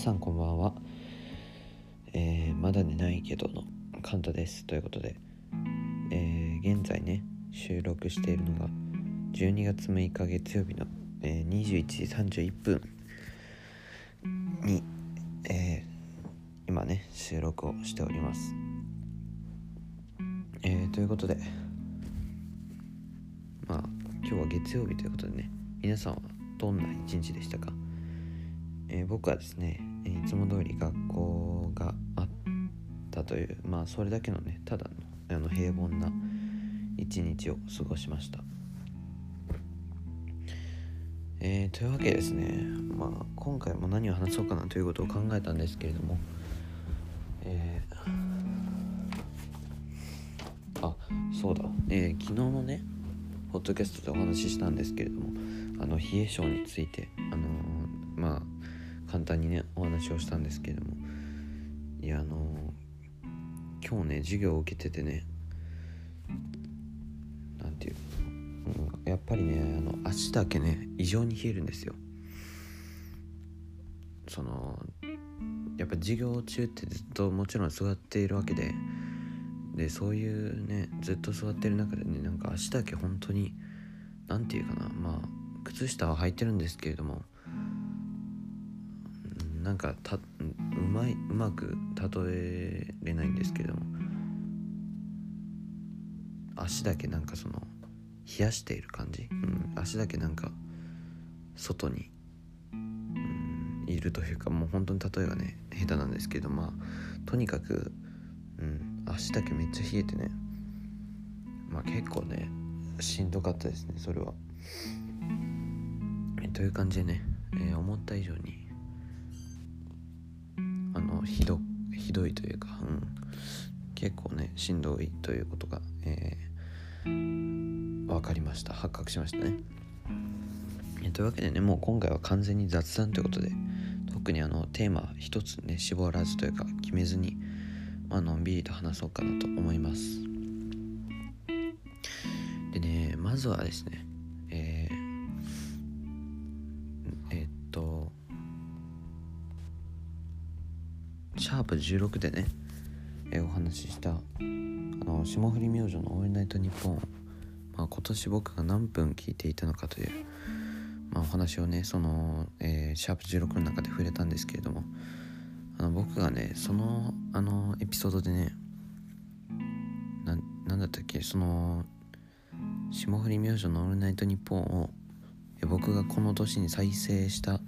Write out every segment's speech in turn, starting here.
さんこんばんは、えー、まだ寝ないけどのカンタです。ということで、えー、現在ね収録しているのが12月6日月曜日の、えー、21時31分に、え今ね収録をしております。えということでまあ今日は月曜日ということでね皆さんはどんな一日でしたか？え、僕はですねいつも通り学校があったというまあそれだけのねただのあの平凡な一日を過ごしました。えー、というわけですね。まあ今回も何を話そうかなということを考えたんですけれども。えー、あそうだ、えー、昨日のねポッドキャストでお話ししたんですけれどもあの冷え性についてあの、まあ簡単にねお話をしたんですけれども。いやあの今日ね授業を受けててね何ていううん、やっぱりねあの足だけね異常に冷えるんですよ。そのやっぱ授業中ってずっともちろん座っているわけででそういうねずっと座ってる中でねなんか足だけ本当に何て言うかなまあ靴下は履いてるんですけれどもなんかたうまいうまく例えれないんですけども。足だけなんかその冷やしている感じ、うん、足だけなんか外に、うん、いるというかもう本当に例えがね下手なんですけどまあとにかく、うん、足だけめっちゃ冷えてね。まあ結構ねしんどかったですねそれは。という感じでね、えー、思った以上にひどひどいというか、うん、結構ねしんどいということが、えー、分かりました発覚しましたね。というわけでねもう今回は完全に雑談ということで特にあのテーマ一つね絞らずというか決めずに、まあのんびりと話そうかなと思います。でねまずはですねシャープ16でね、え、お話ししたあの霜降り明星の「オールナイトニッポン」まあ、今年僕が何分聞いていたのかという、まあ、お話をねその、えー、シャープ16の中で触れたんですけれどもあの僕がねそのあのエピソードでねななんだったっけその霜降り明星の「オールナイトニッポン」を僕がこの年に再生した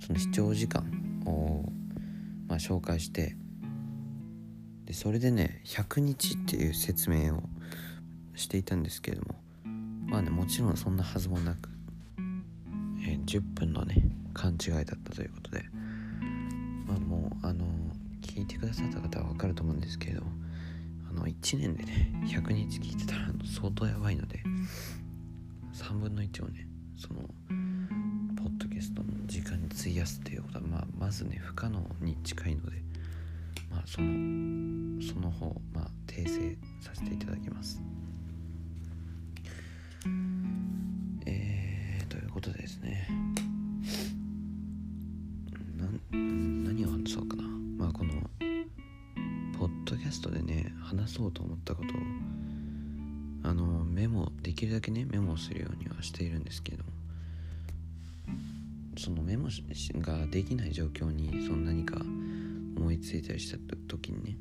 その視聴時間をまあ、紹介して。でそれでね100日っていう説明をしていたんですけれども。まあねもちろんそんなはずもなく、えー、10分のね勘違いだったということで。まあもうあの聞いてくださった方は分かると思うんですけれどあの1年でね100日聞いてたら相当やばいので3分の1をねその費やすっていうことは、まあ、まずね不可能に近いので、まあ、そのその方、まあ、訂正させていただきます。えー、ということでですね。何を話そうかな。まあこのポッドキャストでね話そうと思ったことをあのメモできるだけねメモするようにはしているんですけれども。そのメモができない状況にその何か思いついたりした時にね、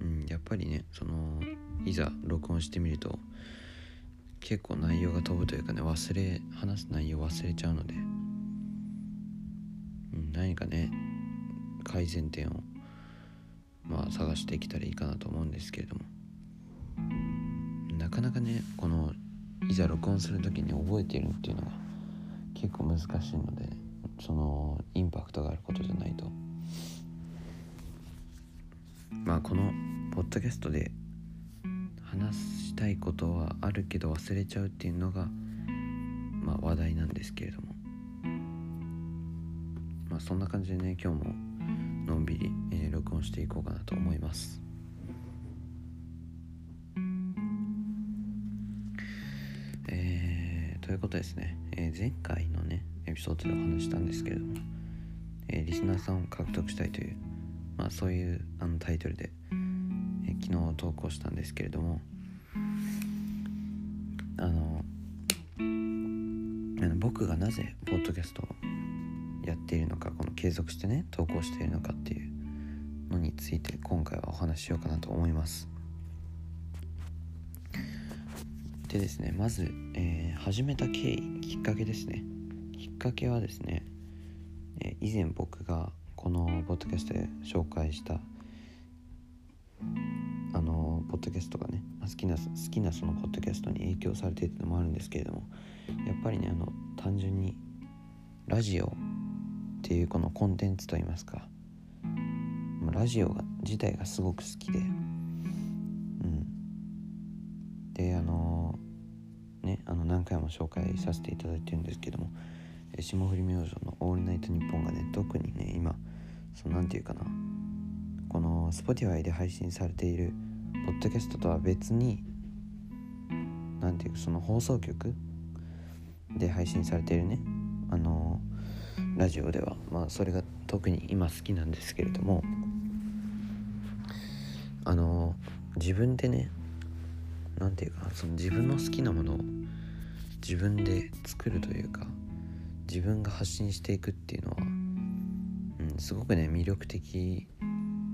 うん、やっぱりねそのいざ録音してみると結構内容が飛ぶというかね忘れ話す内容忘れちゃうので、うん、何かね改善点をまあ探していけたらいいかなと思うんですけれども。なかなかねこのいざ録音する時に覚えているっていうのが結構難しいのでそのインパクトがあることじゃないと。まあこのポッドキャストで話したいことはあるけど忘れちゃうっていうのがまあ話題なんですけれども。まあそんな感じでね今日ものんびり、えー、録音していこうかなと思います。ということですね。えー、前回のねエピソードでお話したんですけれども、えー、リスナーさんを獲得したいという、まあ、そういうあのタイトルで、えー、昨日投稿したんですけれどもあの僕がなぜポッドキャストをやっているのかこの継続してね投稿しているのかっていうのについて今回はお話ししようかなと思います。でですねまず、えー、始めた経緯きっかけですね。きっかけはですね、え、以前僕がこのポッドキャストで紹介したあのポッドキャストがね好きな好きなそのポッドキャストに影響されてっていうのもあるんですけれどもやっぱりねあの単純にラジオっていうこのコンテンツといいますかラジオが自体がすごく好きでうん。であのねあの何回も紹介させていただいてるんですけども霜降り明星の「オールナイトニッポン」がね特にね今その何て言うかなこの Spotify で配信されているポッドキャストとは別に何て言うかその放送局で配信されているねあのラジオではまあそれが特に今好きなんですけれどもあの自分でね何て言うかその自分の好きなものを自分で作るというか自分が発信していくっていうのは、うん、すごくね魅力的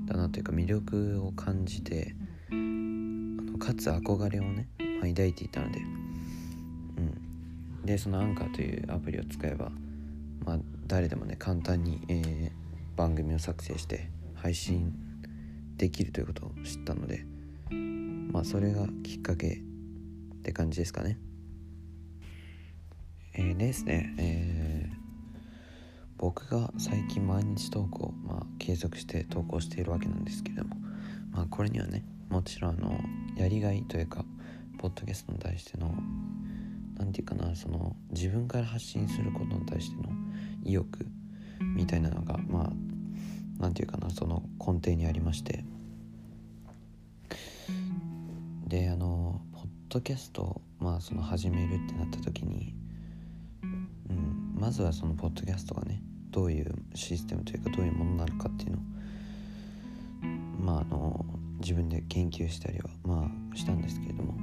だなというか魅力を感じてあのかつ憧れをね、まあ、抱いていたので、うん、でそのアンカーというアプリを使えば、まあ、誰でもね簡単に、えー、番組を作成して配信できるということを知ったのでまあそれがきっかけって感じですかね。えー、ですね、えー、僕が最近毎日投稿、まあ、継続して投稿しているわけなんですけども、まあ、これにはねもちろんあのやりがいというかポッドキャストに対しての何て言うかなその自分から発信することに対しての意欲みたいなのがまあ何て言うかなその根底にありましてであのポッドキャストまあその始めるってなった時にうんまずはそのポッドキャストがねどういうシステムというかどういうものなのかっていうのをまああの自分で研究したりはまあしたんですけれども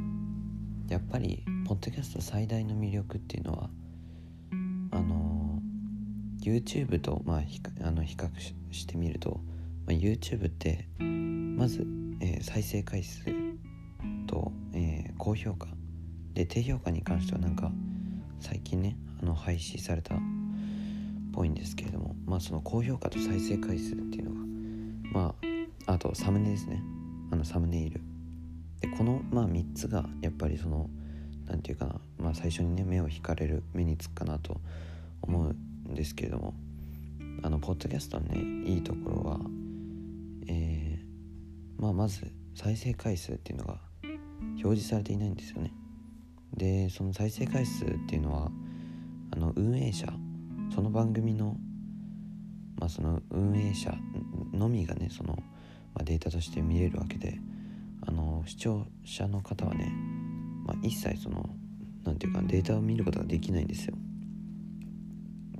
やっぱりポッドキャスト最大の魅力っていうのはあの YouTube とまあ比あの比較してみると、まあ、YouTube ってまず、えー、再生回数、高評価。で低評価に関してはなんか最近ねあの廃止されたっぽいんですけれどもまあその高評価と再生回数っていうのがまああとサムネですね。あのサムネイル。でこのまあ3つがやっぱりその何て言うかなまあ最初にね目を引かれる目につくかなと思うんですけれどもあのポッドキャストのねいいところはえー、まあまず再生回数っていうのが表示されていないんですよね。でその再生回数っていうのはあの運営者その番組のまあその運営者のみがねその、まあ、データとして見れるわけであの視聴者の方はね、まあ、一切その何て言うかデータを見ることができないんですよ。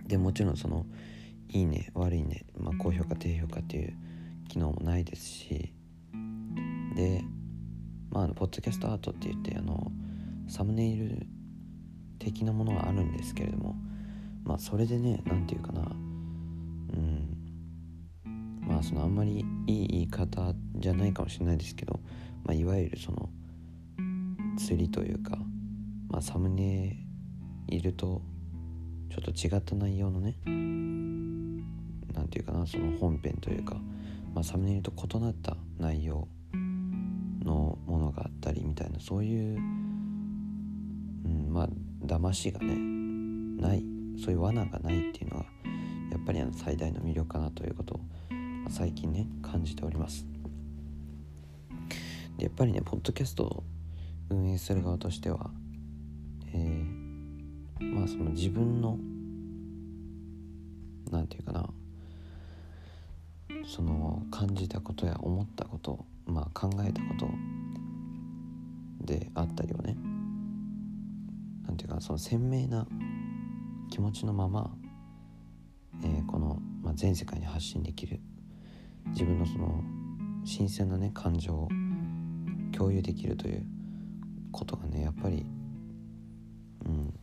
でもちろんそのいいね悪いね、まあ、高評価低評価っていう機能もないですしでまあポッドキャストアートって言ってあのサムネイル的なものはあるんですけれどもまあそれでね何て言うかなうんまあそのあんまりいい言い方じゃないかもしれないですけど、まあ、いわゆるその釣りというか、まあ、サムネイルとちょっと違った内容のね何て言うかなその本編というか、まあ、サムネイルと異なった内容のがあったりみたいなそういう、うん、まあ騙しがねないそういう罠がないっていうのがやっぱりあの最大の魅力かなということを、最近ね感じております。でやっぱりねポッドキャストを運営する側としてはえー、まあその自分の何て言うかなその感じたことや思ったことまあ考えたことであったりをね何て言うかその鮮明な気持ちのまま、えー、このまあ、全世界に発信できる。自分のその新鮮なね感情を共有できるということがねやっぱりうん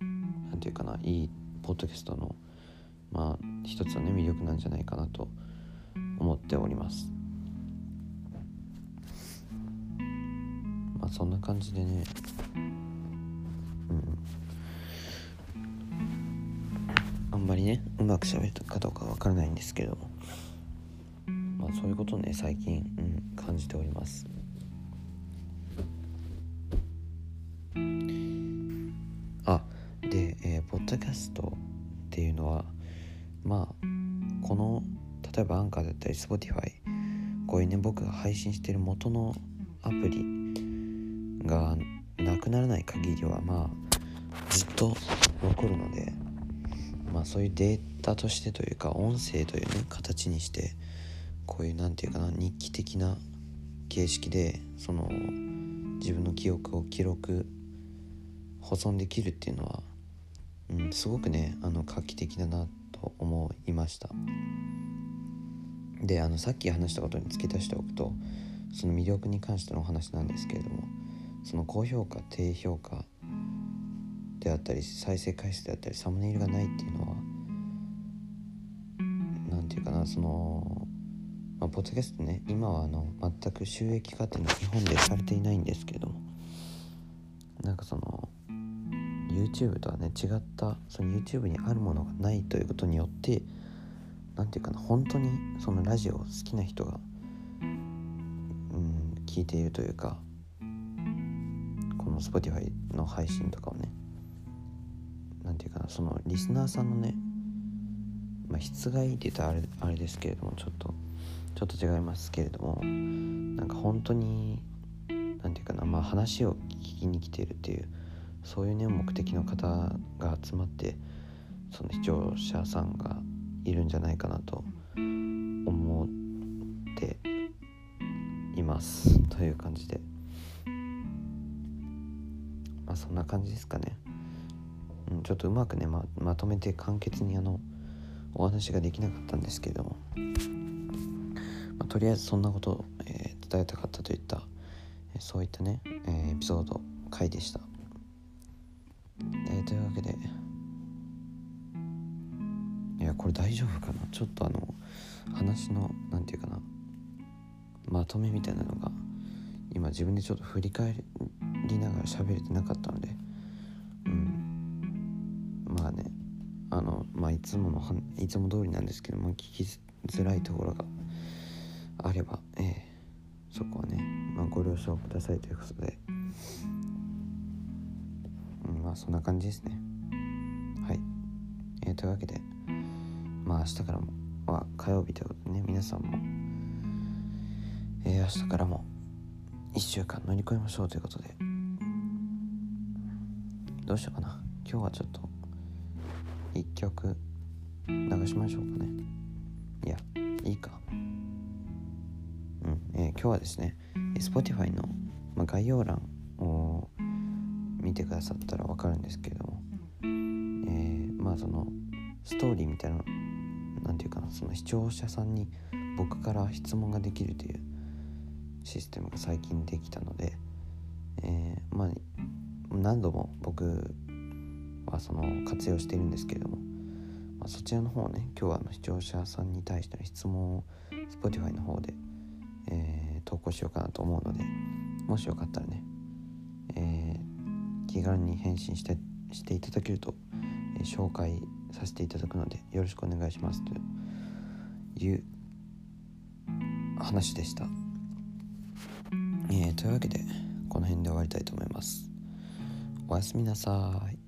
何て言うかないいポッドキャストのまあ一つはね魅力なんじゃないかなと思っております。そんな感じでね。うん。あんまりねうまくしゃべるかどうかわからないんですけど。まあそういうことね最近、うん、感じております。あで、えー、ポッドキャストっていうのはまあこの例えばアンカーだったり Spotify こういうね僕が配信してる元のアプリない限りはまあずっと残るのでまあそういうデータとしてというか音声というね形にしてこういう何て言うかな日記的な形式でその自分の記憶を記録保存できるっていうのは、うん、すごくねあの画期的だなと思いました。であのさっき話したことに付け足しておくとその魅力に関してのお話なんですけれどもその高評価低評価であったり再生回数であったりサムネイルがないっていうのは何て言うかなその、まあ、ポッドキャストね今はあの全く収益化っていうのは日本でされていないんですけれどもなんかその YouTube とはね違ったその YouTube にあるものがないということによって何て言うかな本当にそのラジオを好きな人がうん聞いているというか Spotify の配信とかをね何て言うかなそのリスナーさんのねまあ質がいいって言ったらあれあれですけれどもちょっとちょっと違いますけれどもなんか本当に何て言うかなまあ話を聞きに来ているっていうそういうね目的の方が集まってその視聴者さんがいるんじゃないかなと思っていますという感じでまあそんな感じですかね、うん、ちょっとうまくねままとめて簡潔にあのお話ができなかったんですけども、まあ、とりあえずそんなことを、えー、伝えたかったといった、え、そういったね、えー、エピソード回でした、えー、というわけで。いやこれ大丈夫かな？ちょっとあの話の何て言うかなまとめみたいなのが今自分でちょっと振り返りながら喋れてなかったのでうん。まあねあのまあいつものいつも通りなんですけども聞きづらいところがあればええ、そこはね、まあ、ご了承くださいということで、うん、まあそんな感じですね。はい、えー、というわけでまあ明日からもは火曜日ということでね皆さんも、えー、明日からも1週間乗り越えましょうということで。どうしようかな。今日はちょっと1曲流しましょうかね。いやいいか。うん、えー、今日はですね Spotify の、ま、概要欄を見てくださったら分かるんですけれども。えー、まあそのストーリーみたいな何て言うかなその視聴者さんに僕から質問ができるというシステムが最近できたので、えー、まあ何度も僕はその活用しているんですけれども、まあ、そちらの方をね今日はあの視聴者さんに対しての質問を Spotify の方で、えー、投稿しようかなと思うのでもしよかったらね、えー、気軽に返信してしていただけると、え、紹介させていただくのでよろしくお願いしますという話でした。えー、というわけでこの辺で終わりたいと思います。おやすみなさい。